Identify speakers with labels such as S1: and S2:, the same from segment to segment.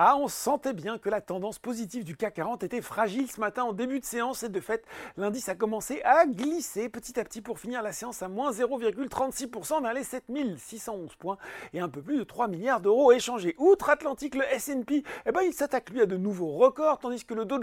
S1: Ah, on sentait bien que la tendance positive du CAC 40 était fragile ce matin en début de séance et de fait, l'indice a commencé à glisser petit à petit pour finir la séance à moins 0,36% vers les 7611 points et un peu plus de 3 milliards d'euros échangés. Outre-Atlantique, le S&P, eh ben, il s'attaque lui à de nouveaux records tandis que le Dow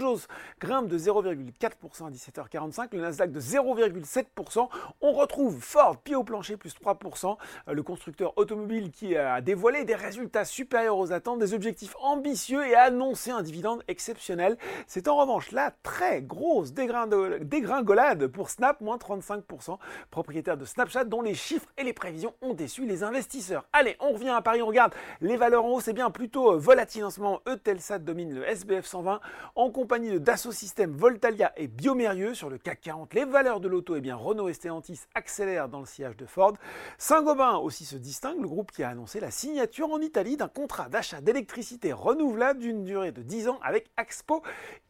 S1: grimpe de 0,4% à 17h45, le Nasdaq de 0,7%. On retrouve Ford pied au plancher plus 3%, le constructeur automobile qui a dévoilé des résultats supérieurs aux attentes, des objectifs ambitieux et a un dividende exceptionnel. C'est en revanche la très grosse dégringolade pour Snap, moins 35%, propriétaire de Snapchat dont les chiffres et les prévisions ont déçu les investisseurs. Allez, on revient à Paris, on regarde les valeurs en haut, c'est bien plutôt euh, volatile en ce moment. Eutelsat domine le SBF 120 en compagnie de Dassault Systèmes, Voltalia et Biomérieux sur le CAC 40. Les valeurs de l'auto, eh bien Renault et Stellantis accélèrent dans le sillage de Ford. Saint-Gobain aussi se distingue, le groupe qui a annoncé la signature en Italie d'un contrat d'achat d'électricité renouvelable d'une durée de 10 ans avec Axpo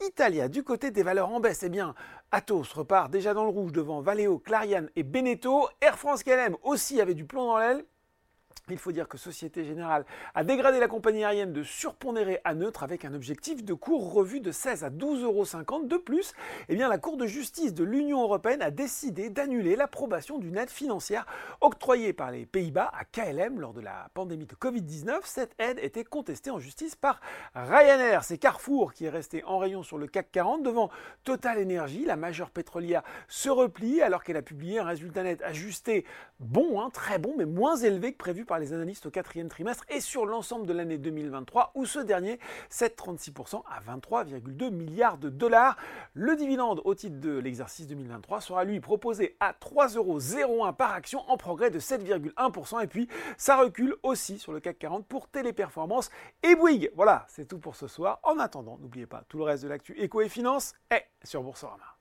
S1: Italia. Du côté des valeurs en baisse, eh bien, Atos repart déjà dans le rouge devant Valeo, Clariane et Beneteau. Air France KLM aussi avait du plomb dans l'aile. Il faut dire que Société Générale a dégradé la compagnie aérienne de surpondéré à neutre avec un objectif de cours revu de 16 à 12,50 euros. De plus, eh bien, la Cour de justice de l'Union européenne a décidé d'annuler l'approbation d'une aide financière octroyée par les Pays-Bas à KLM lors de la pandémie de Covid-19. Cette aide était contestée en justice par Ryanair. C'est Carrefour qui est resté en rayon sur le CAC 40 devant Total Energy. La majeure pétrolière se replie alors qu'elle a publié un résultat net ajusté bon, hein, très bon, mais moins élevé que prévu par les analystes au quatrième trimestre et sur l'ensemble de l'année 2023, où ce dernier cède 36% à 23,2 milliards de dollars. Le dividende au titre de l'exercice 2023 sera lui proposé à 3,01 euros par action en progrès de 7,1%. Et puis ça recule aussi sur le CAC 40 pour Téléperformance et Bouygues. Voilà, c'est tout pour ce soir. En attendant, n'oubliez pas, tout le reste de l'actu éco et finance est sur Boursorama.